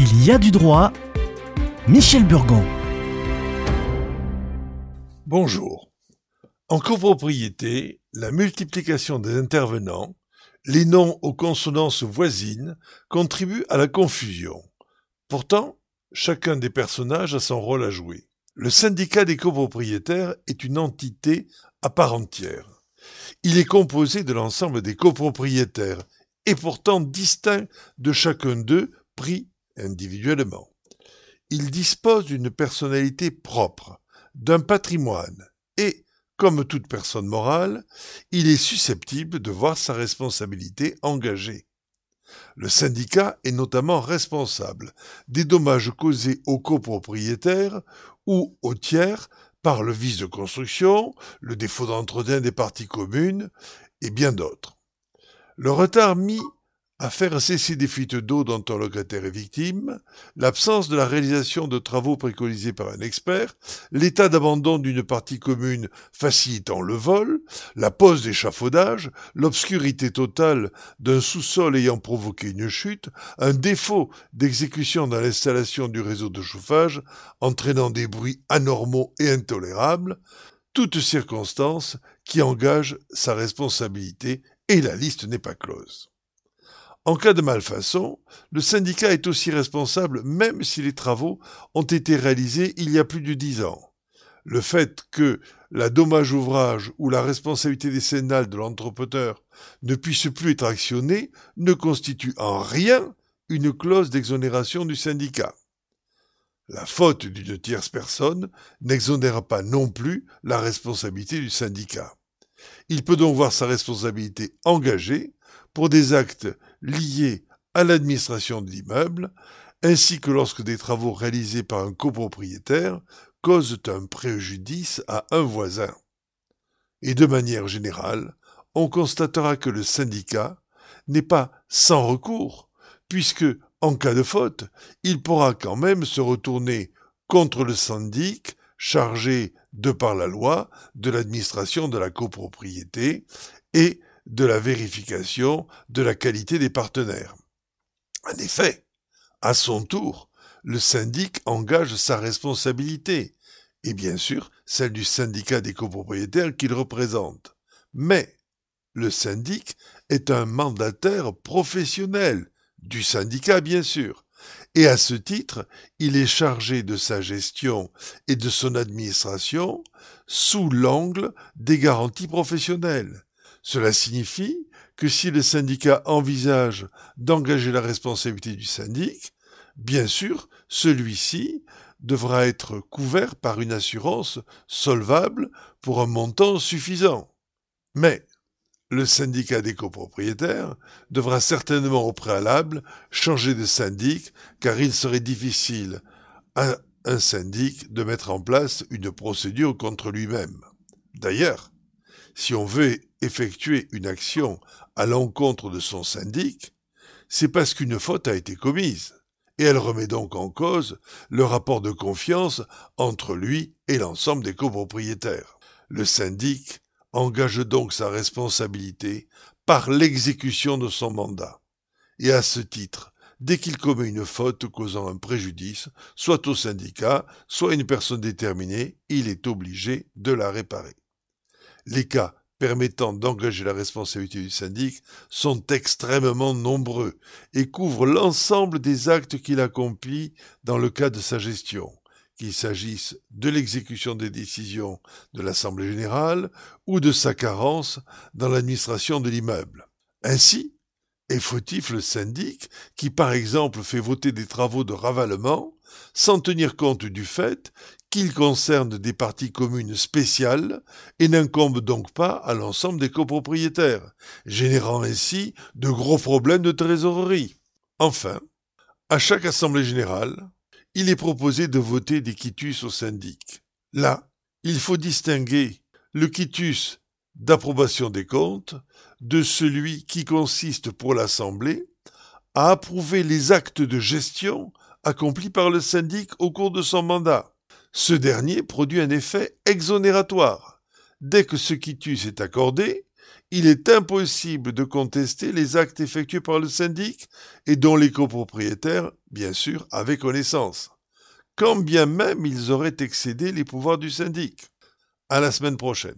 Il y a du droit. Michel Burgon. Bonjour. En copropriété, la multiplication des intervenants, les noms aux consonances voisines, contribue à la confusion. Pourtant, chacun des personnages a son rôle à jouer. Le syndicat des copropriétaires est une entité à part entière. Il est composé de l'ensemble des copropriétaires et pourtant distinct de chacun d'eux pris individuellement. Il dispose d'une personnalité propre, d'un patrimoine, et, comme toute personne morale, il est susceptible de voir sa responsabilité engagée. Le syndicat est notamment responsable des dommages causés aux copropriétaires ou aux tiers par le vice de construction, le défaut d'entretien des parties communes et bien d'autres. Le retard mis à faire cesser des fuites d'eau dont un locataire est victime, l'absence de la réalisation de travaux préconisés par un expert, l'état d'abandon d'une partie commune facilitant le vol, la pose d'échafaudage, l'obscurité totale d'un sous-sol ayant provoqué une chute, un défaut d'exécution dans l'installation du réseau de chauffage entraînant des bruits anormaux et intolérables, toutes circonstances qui engagent sa responsabilité et la liste n'est pas close. En cas de malfaçon, le syndicat est aussi responsable même si les travaux ont été réalisés il y a plus de dix ans. Le fait que la dommage ouvrage ou la responsabilité décennale de l'entrepreneur ne puisse plus être actionnée ne constitue en rien une clause d'exonération du syndicat. La faute d'une tierce personne n'exonère pas non plus la responsabilité du syndicat. Il peut donc voir sa responsabilité engagée pour des actes liés à l'administration de l'immeuble, ainsi que lorsque des travaux réalisés par un copropriétaire causent un préjudice à un voisin. Et de manière générale, on constatera que le syndicat n'est pas sans recours, puisque, en cas de faute, il pourra quand même se retourner contre le syndic chargé, de par la loi, de l'administration de la copropriété et de la vérification de la qualité des partenaires. En effet, à son tour, le syndic engage sa responsabilité, et bien sûr celle du syndicat des copropriétaires qu'il représente. Mais le syndic est un mandataire professionnel, du syndicat bien sûr, et à ce titre, il est chargé de sa gestion et de son administration sous l'angle des garanties professionnelles. Cela signifie que si le syndicat envisage d'engager la responsabilité du syndic, bien sûr, celui-ci devra être couvert par une assurance solvable pour un montant suffisant. Mais le syndicat des copropriétaires devra certainement au préalable changer de syndic car il serait difficile à un syndic de mettre en place une procédure contre lui-même. D'ailleurs, si on veut effectuer une action à l'encontre de son syndic, c'est parce qu'une faute a été commise, et elle remet donc en cause le rapport de confiance entre lui et l'ensemble des copropriétaires. Le syndic engage donc sa responsabilité par l'exécution de son mandat. Et à ce titre, dès qu'il commet une faute causant un préjudice, soit au syndicat, soit à une personne déterminée, il est obligé de la réparer. Les cas permettant d'engager la responsabilité du syndic sont extrêmement nombreux et couvrent l'ensemble des actes qu'il accomplit dans le cadre de sa gestion, qu'il s'agisse de l'exécution des décisions de l'Assemblée générale ou de sa carence dans l'administration de l'immeuble. Ainsi, est fautif le syndic qui, par exemple, fait voter des travaux de ravalement sans tenir compte du fait qu'il concerne des parties communes spéciales et n'incombe donc pas à l'ensemble des copropriétaires, générant ainsi de gros problèmes de trésorerie. Enfin, à chaque assemblée générale, il est proposé de voter des quitus au syndic. Là, il faut distinguer le quitus d'approbation des comptes de celui qui consiste pour l'Assemblée à approuver les actes de gestion accomplis par le syndic au cours de son mandat. Ce dernier produit un effet exonératoire. Dès que ce quitus est accordé, il est impossible de contester les actes effectués par le syndic et dont les copropriétaires, bien sûr, avaient connaissance, quand bien même ils auraient excédé les pouvoirs du syndic. À la semaine prochaine.